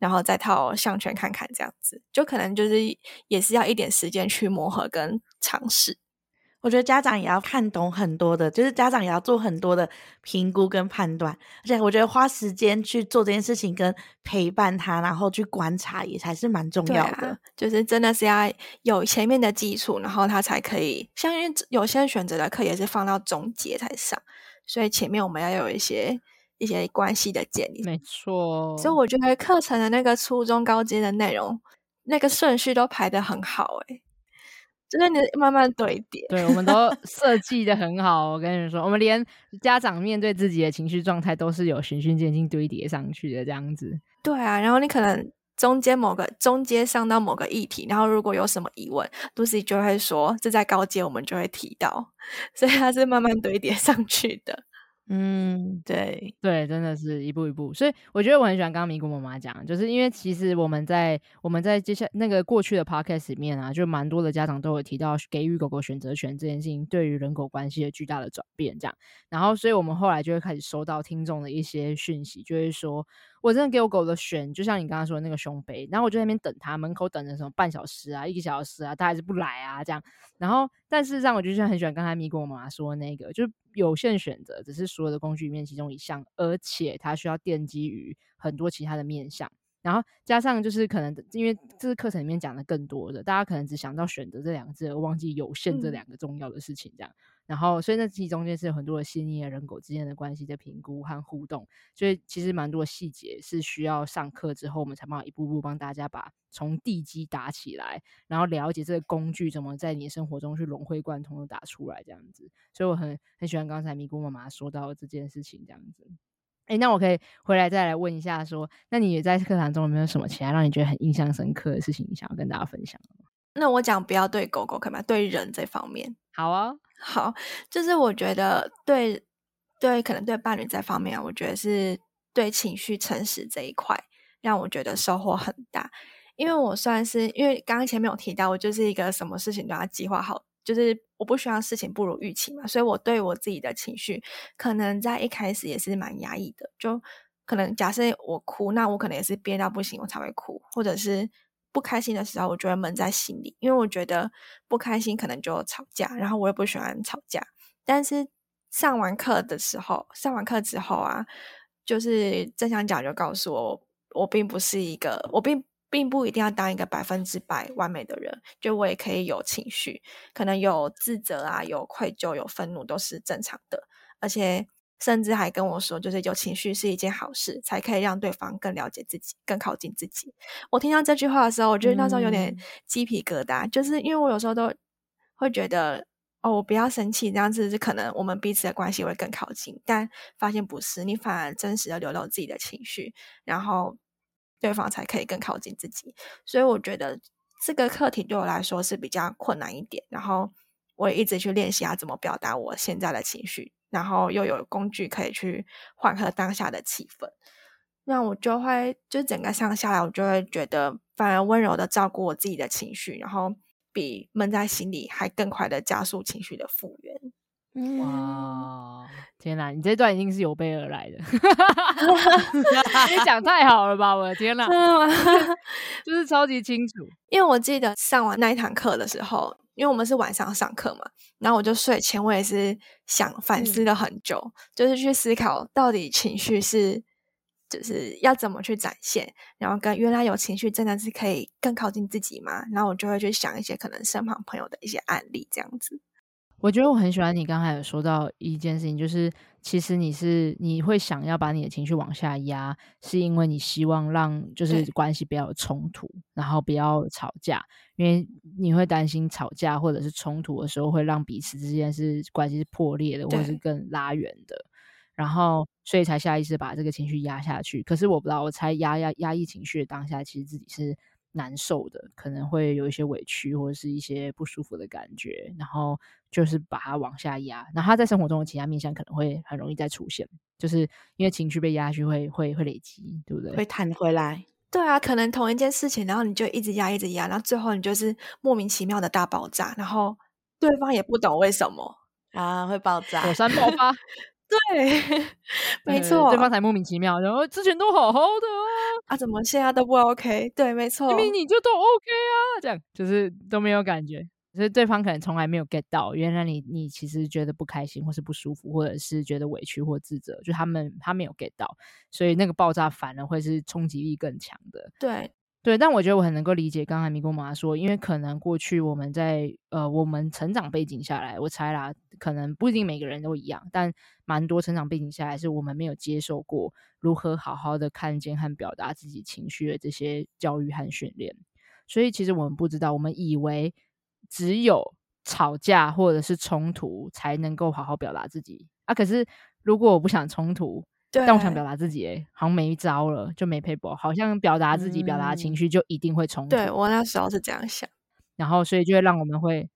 Speaker 3: 然后再套项圈看看，这样子就可能就是也是要一点时间去磨合跟尝试。
Speaker 2: 我觉得家长也要看懂很多的，就是家长也要做很多的评估跟判断，而且我觉得花时间去做这件事情跟陪伴他，然后去观察也才是蛮重要的。
Speaker 3: 啊，就是真的是要有前面的基础，然后他才可以。像因为有些选择的课也是放到中阶才上。所以前面我们要有一些一些关系的建立，
Speaker 1: 没错。
Speaker 3: 所以我觉得课程的那个初中高阶的内容，那个顺序都排得很好，诶，就是你慢慢堆叠。
Speaker 1: 对，我们都 设计的很好。我跟你说，我们连家长面对自己的情绪状态都是有循序渐进堆叠上去的，这样子。
Speaker 3: 对啊，然后你可能中间某个中间上到某个议题，然后如果有什么疑问，Lucy 就会说，这在高阶我们就会提到。所以它是慢慢堆叠上去的，
Speaker 2: 嗯，对
Speaker 1: 对，真的是一步一步。所以我觉得我很喜欢刚刚咪咕妈妈讲，就是因为其实我们在我们在接下那个过去的 podcast 里面啊，就蛮多的家长都有提到给予狗狗选择权这件事情对于人狗关系的巨大的转变，这样。然后，所以我们后来就会开始收到听众的一些讯息，就会说。我真的给我狗的选，就像你刚刚说的那个胸杯，然后我就在那边等它，门口等了什么半小时啊，一个小时啊，它还是不来啊，这样。然后，但事实上，我就是很喜欢刚才咪咕妈妈说的那个，就是有限选择，只是所有的工具里面其中一项，而且它需要奠基于很多其他的面向。然后加上就是可能，因为这是课程里面讲的更多的，大家可能只想到选择这两个字，而忘记有限这两个重要的事情，这样。嗯然后，所以那其中间是有很多的细腻的人狗之间的关系的评估和互动，所以其实蛮多的细节是需要上课之后，我们才办法一步步帮大家把从地基打起来，然后了解这个工具怎么在你的生活中去融会贯通的打出来这样子。所以我很很喜欢刚才咪咕妈妈说到的这件事情这样子。诶，那我可以回来再来问一下说，说那你在课堂中有没有什么其他让你觉得很印象深刻的事情，你想要跟大家分享？
Speaker 3: 那我讲不要对狗狗，可不可以？对人这方面，
Speaker 1: 好啊。
Speaker 3: 好，就是我觉得对对，可能对伴侣这方面，我觉得是对情绪诚实这一块，让我觉得收获很大。因为我算是因为刚刚前面有提到，我就是一个什么事情都要计划好，就是我不希望事情不如预期嘛，所以我对我自己的情绪，可能在一开始也是蛮压抑的。就可能假设我哭，那我可能也是憋到不行，我才会哭，或者是。不开心的时候，我就会闷在心里，因为我觉得不开心可能就吵架，然后我也不喜欢吵架。但是上完课的时候，上完课之后啊，就是正向讲就告诉我，我并不是一个，我并并不一定要当一个百分之百完美的人，就我也可以有情绪，可能有自责啊，有愧疚，有愤怒，都是正常的，而且。甚至还跟我说，就是有情绪是一件好事，才可以让对方更了解自己，更靠近自己。我听到这句话的时候，我觉得那时候有点鸡皮疙瘩，嗯、就是因为我有时候都会觉得，哦，我不要生气，这样子是可能我们彼此的关系会更靠近。但发现不是，你反而真实的流露自己的情绪，然后对方才可以更靠近自己。所以我觉得这个课题对我来说是比较困难一点，然后我也一直去练习啊怎么表达我现在的情绪。然后又有工具可以去缓和当下的气氛，那我就会就整个上下来，我就会觉得反而温柔的照顾我自己的情绪，然后比闷在心里还更快的加速情绪的复原。
Speaker 1: 哇，天哪！你这段一定是有备而来的，你讲太好了吧！我的天哪，真的吗？就是超级清楚。
Speaker 3: 因为我记得上完那一堂课的时候，因为我们是晚上上课嘛，然后我就睡前，我也是想反思了很久，嗯、就是去思考到底情绪是就是要怎么去展现，然后跟原来有情绪真的是可以更靠近自己嘛？然后我就会去想一些可能身旁朋友的一些案例，这样子。
Speaker 1: 我觉得我很喜欢你刚才有说到一件事情，就是其实你是你会想要把你的情绪往下压，是因为你希望让就是关系不要有冲突，然后不要吵架，因为你会担心吵架或者是冲突的时候会让彼此之间是关系是破裂的，或者是更拉远的，然后所以才下意识把这个情绪压下去。可是我不知道，我猜压压压抑情绪的当下，其实自己是难受的，可能会有一些委屈或者是一些不舒服的感觉，然后。就是把它往下压，然后他在生活中的其他面向可能会很容易再出现，就是因为情绪被压下去会会会累积，对不对？
Speaker 2: 会弹回来。
Speaker 3: 对啊，可能同一件事情，然后你就一直压，一直压，然后最后你就是莫名其妙的大爆炸，然后对方也不懂为什么
Speaker 2: 啊会爆炸，
Speaker 1: 火山爆发。
Speaker 3: 对，没错，
Speaker 1: 对方才莫名其妙，然后之前都好好的啊，
Speaker 3: 啊，怎么现在都不 OK？对，没错，
Speaker 1: 明明你就都 OK 啊，这样就是都没有感觉。所以对方可能从来没有 get 到，原来你你其实觉得不开心，或是不舒服，或者是觉得委屈或自责，就他们他没有 get 到，所以那个爆炸反而会是冲击力更强的。
Speaker 3: 对
Speaker 1: 对，但我觉得我很能够理解刚才咪咕妈妈说，因为可能过去我们在呃我们成长背景下来，我猜啦，可能不一定每个人都一样，但蛮多成长背景下来是我们没有接受过如何好好的看见和表达自己情绪的这些教育和训练，所以其实我们不知道，我们以为。只有吵架或者是冲突才能够好好表达自己啊！可是如果我不想冲突，但我想表达自己，欸，好像没招了，就没 paper，好像表达自己、嗯、表达情绪就一定会冲突。
Speaker 3: 对，我那时候是这样想，
Speaker 1: 然后所以就会让我们会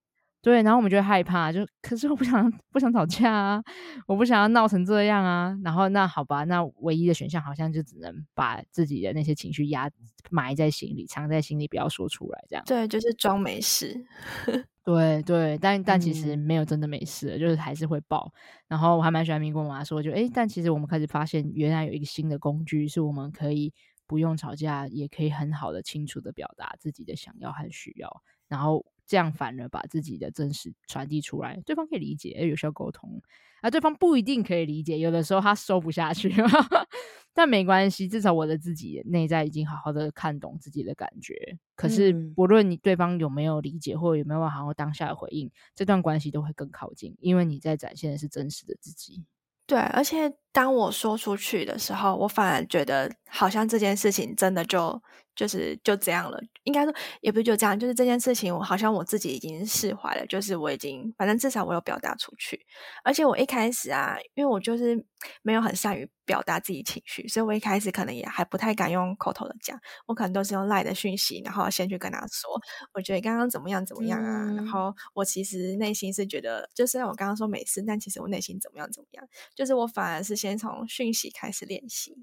Speaker 1: 对，然后我们就会害怕，就可是我不想不想吵架啊，我不想要闹成这样啊。然后那好吧，那唯一的选项好像就只能把自己的那些情绪压埋在心里，藏在心里，不要说出来，这样。
Speaker 3: 对，就是装没事。
Speaker 1: 对对，但但其实没有真的没事，嗯、就是还是会爆。然后我还蛮喜欢咪咕妈妈说，就诶，但其实我们开始发现，原来有一个新的工具，是我们可以不用吵架，也可以很好的、清楚的表达自己的想要和需要，然后这样反而把自己的真实传递出来，对方可以理解，有效沟通。啊，对方不一定可以理解，有的时候他收不下去，但没关系，至少我的自己内在已经好好的看懂自己的感觉。可是不论你对方有没有理解，或者有没有好好当下的回应，这段关系都会更靠近，因为你在展现的是真实的自己。
Speaker 3: 对，而且当我说出去的时候，我反而觉得好像这件事情真的就。就是就这样了，应该说也不是就这样，就是这件事情，我好像我自己已经释怀了，就是我已经，反正至少我有表达出去，而且我一开始啊，因为我就是没有很善于表达自己情绪，所以我一开始可能也还不太敢用口头的讲，我可能都是用赖的讯息，然后先去跟他说，我觉得刚刚怎么样怎么样啊，嗯、然后我其实内心是觉得，就虽然我刚刚说没事，但其实我内心怎么样怎么样，就是我反而是先从讯息开始练习，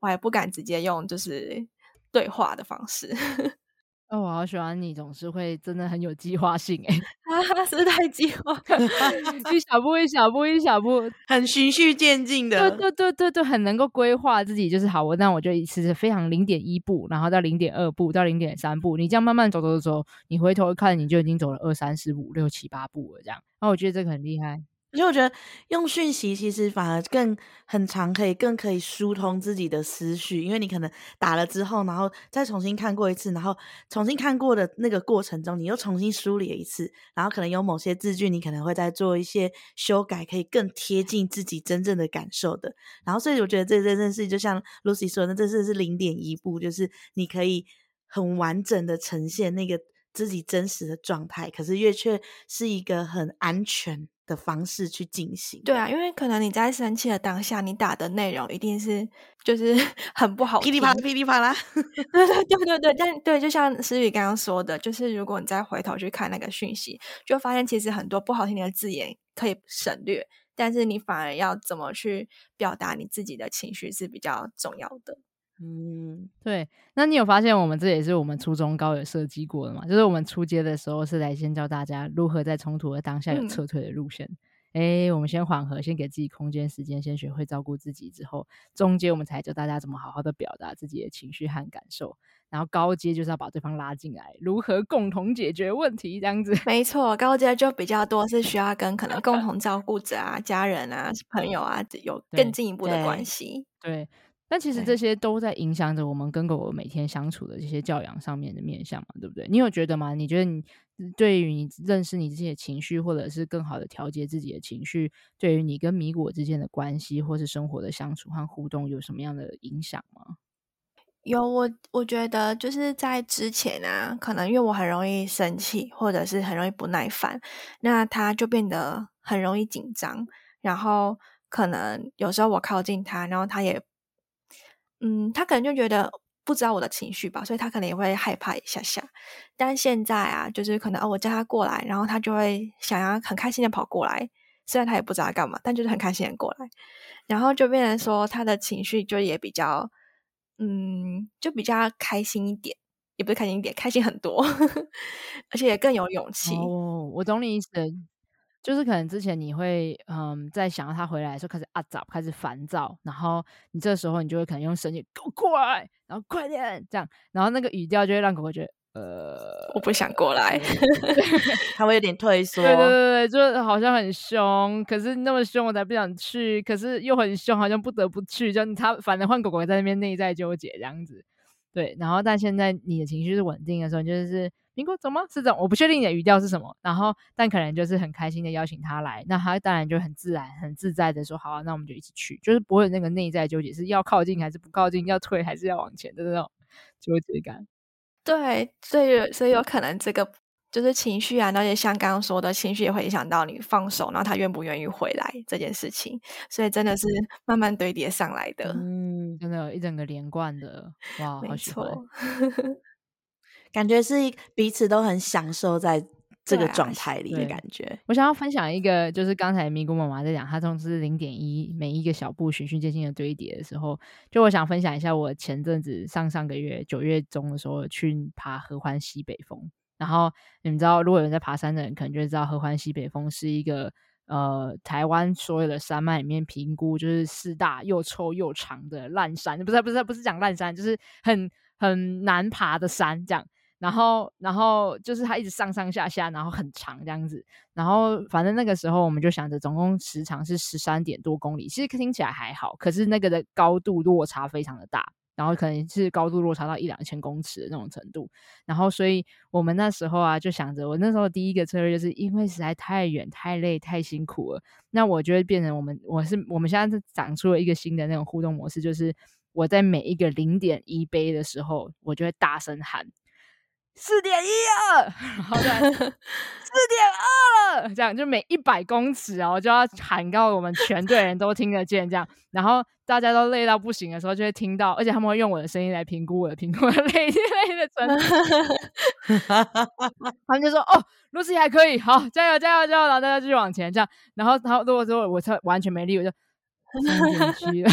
Speaker 3: 我还不敢直接用，就是。对话的方式，
Speaker 1: 哦，我好喜欢你，总是会真的很有计划性哎，
Speaker 3: 啊，是太计划，
Speaker 1: 一小步一小步一小步，
Speaker 2: 很循序渐进的，
Speaker 1: 对对对对对，很能够规划自己，就是好，我那我就一次是非常零点一步，然后到零点二步到零点三步，你这样慢慢走走走，你回头看你就已经走了二三四五六七八步了，这样，然后我觉得这个很厉害。
Speaker 2: 因为我觉得用讯息其实反而更很长，可以更可以疏通自己的思绪，因为你可能打了之后，然后再重新看过一次，然后重新看过的那个过程中，你又重新梳理了一次，然后可能有某些字句，你可能会再做一些修改，可以更贴近自己真正的感受的。然后，所以我觉得这这件事就像 Lucy 说的，这是是零点一步，就是你可以很完整的呈现那个自己真实的状态，可是月却是一个很安全的方式去进行。
Speaker 3: 对啊，因为可能你在生气的当下，你打的内容一定是就是 很不好，
Speaker 2: 噼里啪啦，噼里啪啦。
Speaker 3: 对对对对对，但对，就像思雨刚刚说的，就是如果你再回头去看那个讯息，就发现其实很多不好听的字眼可以省略，但是你反而要怎么去表达你自己的情绪是比较重要的。
Speaker 1: 嗯，对。那你有发现我们这也是我们初中高有设计过的嘛？就是我们初阶的时候是来先教大家如何在冲突的当下有撤退的路线。哎，我们先缓和，先给自己空间、时间，先学会照顾自己，之后中间我们才教大家怎么好好的表达自己的情绪和感受。然后高阶就是要把对方拉进来，如何共同解决问题，这样子。
Speaker 3: 没错，高阶就比较多是需要跟可能共同照顾者啊、家人啊、朋友啊有更进一步的关系。
Speaker 1: 对。对但其实这些都在影响着我们跟狗狗每天相处的这些教养上面的面向嘛，对不对？你有觉得吗？你觉得你对于你认识你这些情绪，或者是更好的调节自己的情绪，对于你跟米果之间的关系，或是生活的相处和互动，有什么样的影响吗？
Speaker 3: 有，我我觉得就是在之前啊，可能因为我很容易生气，或者是很容易不耐烦，那他就变得很容易紧张，然后可能有时候我靠近他，然后他也。嗯，他可能就觉得不知道我的情绪吧，所以他可能也会害怕一下下。但现在啊，就是可能哦，我叫他过来，然后他就会想要很开心的跑过来，虽然他也不知道干嘛，但就是很开心的过来，然后就变成说他的情绪就也比较，嗯，就比较开心一点，也不是开心一点，开心很多，而且也更有勇气。
Speaker 1: 哦，我懂你意思。就是可能之前你会嗯，在想要他回来的时候开始啊早，开始烦躁，然后你这时候你就会可能用声音给我过来，然后快点这样，然后那个语调就会让狗狗觉得呃，
Speaker 3: 我不想过来，
Speaker 2: 他会有点退缩。
Speaker 1: 对对对对，就好像很凶，可是那么凶我才不想去，可是又很凶，好像不得不去，就他反正换狗狗在那边内在纠结这样子。对，然后但现在你的情绪是稳定的时候，你就是。苹果走吗？是这种，我不确定你的语调是什么。然后，但可能就是很开心的邀请他来，那他当然就很自然、很自在的说：“好啊，那我们就一起去。”就是不会有那个内在纠结，是要靠近还是不靠近，要退还是要往前的那种纠结感。
Speaker 3: 对，所以所以有可能这个就是情绪啊，那些像刚刚说的情绪也会影响到你放手，然后他愿不愿意回来这件事情。所以真的是慢慢堆叠上来的。
Speaker 1: 嗯，真的有一整个连贯的，哇，好喜欢。
Speaker 2: 感觉是彼此都很享受在这个状态里的感觉。
Speaker 1: 啊、我想要分享一个，就是刚才咪咕妈妈在讲，她从是零点一每一个小步循序渐进的堆叠的时候，就我想分享一下，我前阵子上上个月九月中的时候去爬合欢西北峰。然后你们知道，如果有人在爬山的人，可能就会知道合欢西北峰是一个呃台湾所有的山脉里面评估就是四大又臭又长的烂山，不是不是不是讲烂山，就是很很难爬的山这样。然后，然后就是它一直上上下下，然后很长这样子。然后，反正那个时候我们就想着，总共时长是十三点多公里，其实听起来还好。可是那个的高度落差非常的大，然后可能是高度落差到一两千公尺的那种程度。然后，所以我们那时候啊，就想着，我那时候第一个策略就是因为实在太远、太累、太辛苦了，那我就会变成我们，我是我们现在是长出了一个新的那种互动模式，就是我在每一个零点一杯的时候，我就会大声喊。四点一二，好的，四点二了，这样就每一百公尺哦，就要喊到我们全队人都听得见，这样，然后大家都累到不行的时候，就会听到，而且他们会用我的声音来评估我的评估的累 累的程 度，他们就说：“哦，露西还可以，好，加油加油加油！”然后大家继续往前，这样，然后然后如果说我车完全没力，我就三点七了。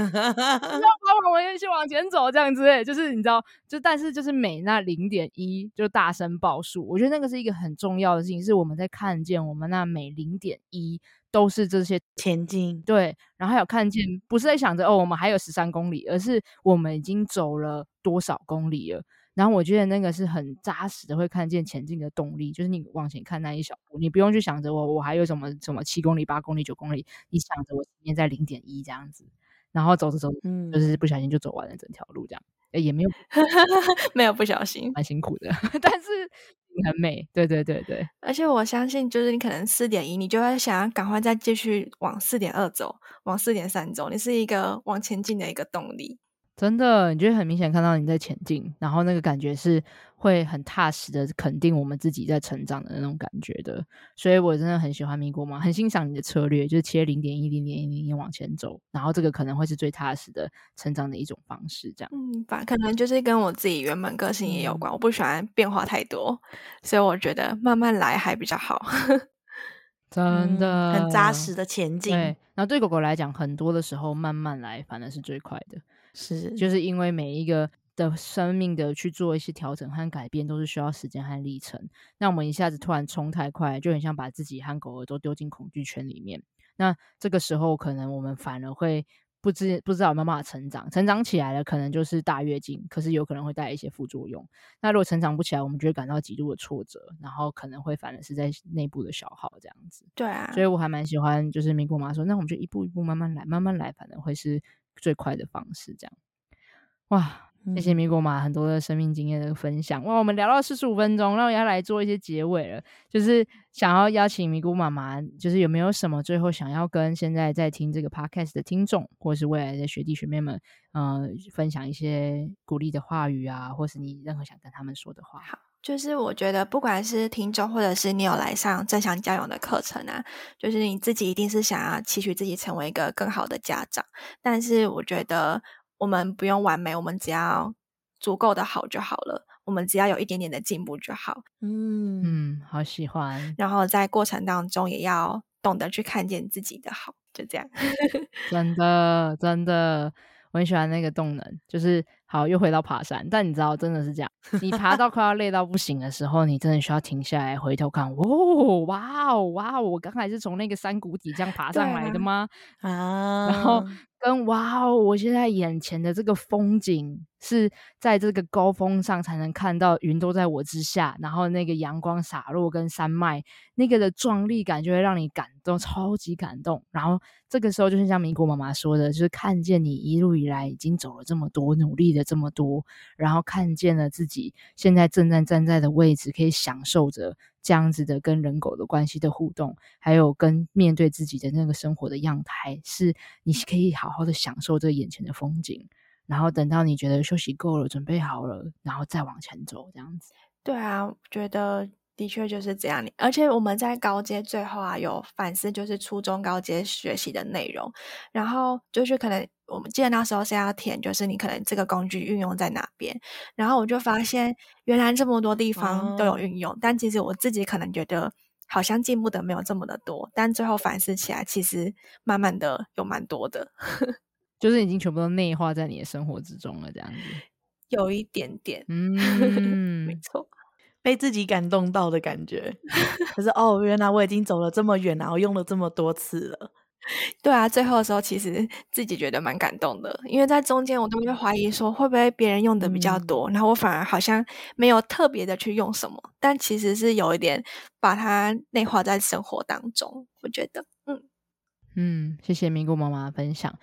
Speaker 1: 要把我们一起往前走，这样子，欸，就是你知道，就但是就是每那零点一就大声报数，我觉得那个是一个很重要的事情，是我们在看见我们那每零点一都是这些
Speaker 2: 前进，
Speaker 1: 对，然后还有看见，不是在想着哦，我们还有十三公里，而是我们已经走了多少公里了。然后我觉得那个是很扎实的，会看见前进的动力，就是你往前看那一小步，你不用去想着我我还有什么什么七公里、八公里、九公里，你想着我今天在零点一这样子。然后走着走，嗯，就是不小心就走完了整条路，这样，也没有
Speaker 3: 没有不小心，
Speaker 1: 蛮辛苦的，但是很美，对对对对。
Speaker 3: 而且我相信，就是你可能四点一，你就会想要赶快再继续往四点二走，往四点三走，你是一个往前进的一个动力。
Speaker 1: 真的，你就会很明显看到你在前进，然后那个感觉是会很踏实的肯定我们自己在成长的那种感觉的，所以我真的很喜欢民国嘛，很欣赏你的策略，就是切零点一、零点一、零点一往前走，然后这个可能会是最踏实的成长的一种方式，这样。
Speaker 3: 嗯，吧，可能就是跟我自己原本个性也有关，嗯、我不喜欢变化太多，所以我觉得慢慢来还比较好。
Speaker 1: 真的，
Speaker 2: 很扎实的前进。
Speaker 1: 对，然后对狗狗来讲，很多的时候慢慢来反而是最快的。
Speaker 2: 是，
Speaker 1: 就是因为每一个的生命的去做一些调整和改变，都是需要时间和历程。那我们一下子突然冲太快，就很像把自己和狗儿都丢进恐惧圈里面。那这个时候，可能我们反而会不知不知道有没有办法成长。成长起来了，可能就是大跃进，可是有可能会带来一些副作用。那如果成长不起来，我们就会感到极度的挫折，然后可能会反而是在内部的消耗这样子。
Speaker 3: 对啊，
Speaker 1: 所以我还蛮喜欢，就是民国妈妈说，那我们就一步一步慢慢来，慢慢来，反正会是最快的方式。这样，哇。谢谢咪咕妈很多的生命经验的分享哇！我们聊到四十五分钟，那我要来做一些结尾了，就是想要邀请咪咕妈妈，就是有没有什么最后想要跟现在在听这个 podcast 的听众，或是未来的学弟学妹们，呃，分享一些鼓励的话语啊，或是你任何想跟他们说的话？
Speaker 3: 好，就是我觉得不管是听众，或者是你有来上正向教养的课程啊，就是你自己一定是想要期许自己成为一个更好的家长，但是我觉得。我们不用完美，我们只要足够的好就好了。我们只要有一点点的进步就好。
Speaker 1: 嗯嗯，好喜欢。
Speaker 3: 然后在过程当中，也要懂得去看见自己的好，就这样。
Speaker 1: 真的，真的。我很喜欢那个动能，就是好又回到爬山，但你知道真的是这样，你爬到快要累到不行的时候，你真的需要停下来回头看，哦，哇哦，哇哦，我刚才是从那个山谷底这样爬上来的吗？啊，然后跟哇哦，我现在眼前的这个风景是在这个高峰上才能看到，云都在我之下，然后那个阳光洒落跟山脉那个的壮丽感就会让你感动，超级感动，然后。这个时候就是像民国妈妈说的，就是看见你一路以来已经走了这么多，努力了这么多，然后看见了自己现在正在站在的位置，可以享受着这样子的跟人狗的关系的互动，还有跟面对自己的那个生活的样态，是你可以好好的享受这眼前的风景，然后等到你觉得休息够了，准备好了，然后再往前走，这样子。
Speaker 3: 对啊，觉得。的确就是这样，而且我们在高阶最后啊有反思，就是初中高阶学习的内容，然后就是可能我们记得那时候是要填，就是你可能这个工具运用在哪边，然后我就发现原来这么多地方都有运用，哦、但其实我自己可能觉得好像进步的没有这么的多，但最后反思起来，其实慢慢的有蛮多的，
Speaker 1: 就是已经全部都内化在你的生活之中了，这样子，
Speaker 3: 有一点点，
Speaker 1: 嗯，
Speaker 3: 没错。
Speaker 2: 被自己感动到的感觉，可是哦，原来我已经走了这么远，然后用了这么多次了。
Speaker 3: 对啊，最后的时候其实自己觉得蛮感动的，因为在中间我都会怀疑说会不会别人用的比较多，嗯、然后我反而好像没有特别的去用什么，但其实是有一点把它内化在生活当中。我觉得，嗯
Speaker 1: 嗯，谢谢咪咕妈妈的分享。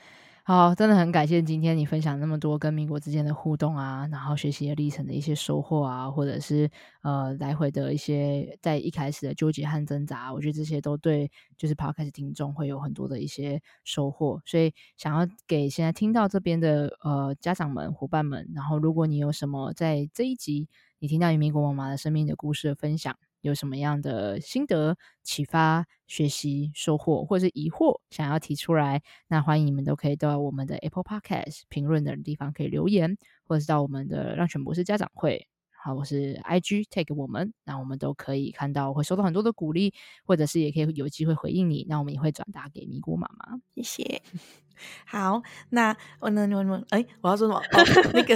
Speaker 1: 好，真的很感谢今天你分享那么多跟民国之间的互动啊，然后学习的历程的一些收获啊，或者是呃来回的一些在一开始的纠结和挣扎，我觉得这些都对就是 Podcast 听众会有很多的一些收获。所以想要给现在听到这边的呃家长们、伙伴们，然后如果你有什么在这一集你听到于民国妈妈的生命的故事的分享。有什么样的心得、启发、学习、收获，或者是疑惑想要提出来，那欢迎你们都可以到我们的 Apple Podcast 评论的地方可以留言，或者是到我们的让全博士家长会。好，我是 IG take 我们，那我们都可以看到，会收到很多的鼓励，或者是也可以有机会回应你，那我们也会转达给咪咕妈妈。
Speaker 3: 谢谢。
Speaker 2: 好，那我那我我哎，我要说什么？哦、那个，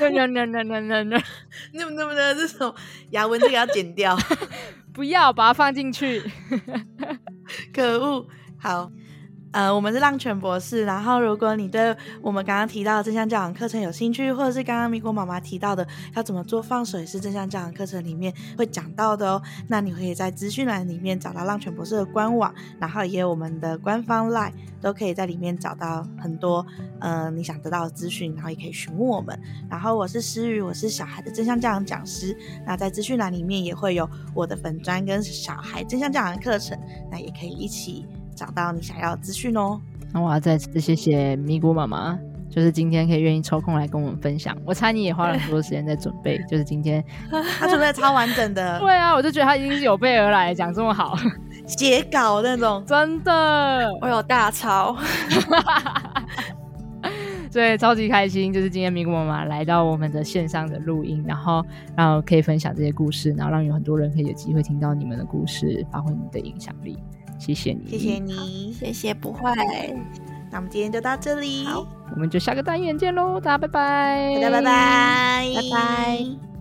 Speaker 2: 那那那那那那 那那那那这什么？牙纹这个要剪掉，
Speaker 1: 不要把它放进去。
Speaker 2: 可恶！好。呃，我们是浪犬博士。然后，如果你对我们刚刚提到的正向教养课程有兴趣，或者是刚刚米果妈妈提到的要怎么做放水，是正向教养课程里面会讲到的哦。那你可以在资讯栏里面找到浪犬博士的官网，然后也有我们的官方 LINE，都可以在里面找到很多呃你想得到的资讯，然后也可以询问我们。然后我是诗雨，我是小孩的正向教养讲师。那在资讯栏里面也会有我的粉专跟小孩正向教养课程，那也可以一起。找到你想要的资讯哦。
Speaker 1: 那我要再次谢谢咪咕妈妈，就是今天可以愿意抽空来跟我们分享。我猜你也花了很多时间在准备，就是今天
Speaker 2: 他准备的超完整的。
Speaker 1: 对啊，我就觉得他已经是有备而来，讲这么好，
Speaker 2: 写稿那种，
Speaker 1: 真的，
Speaker 3: 我有大抄。
Speaker 1: 对，超级开心，就是今天咪咕妈妈来到我们的线上的录音，然后然后可以分享这些故事，然后让有很多人可以有机会听到你们的故事，发挥你们的影响力。谢谢你，
Speaker 2: 谢谢你，
Speaker 3: 谢谢，不坏。
Speaker 2: 那我们今天就到这里，
Speaker 3: 好，
Speaker 1: 我们就下个单元见喽，大家拜拜，
Speaker 2: 大家拜拜，
Speaker 3: 拜拜。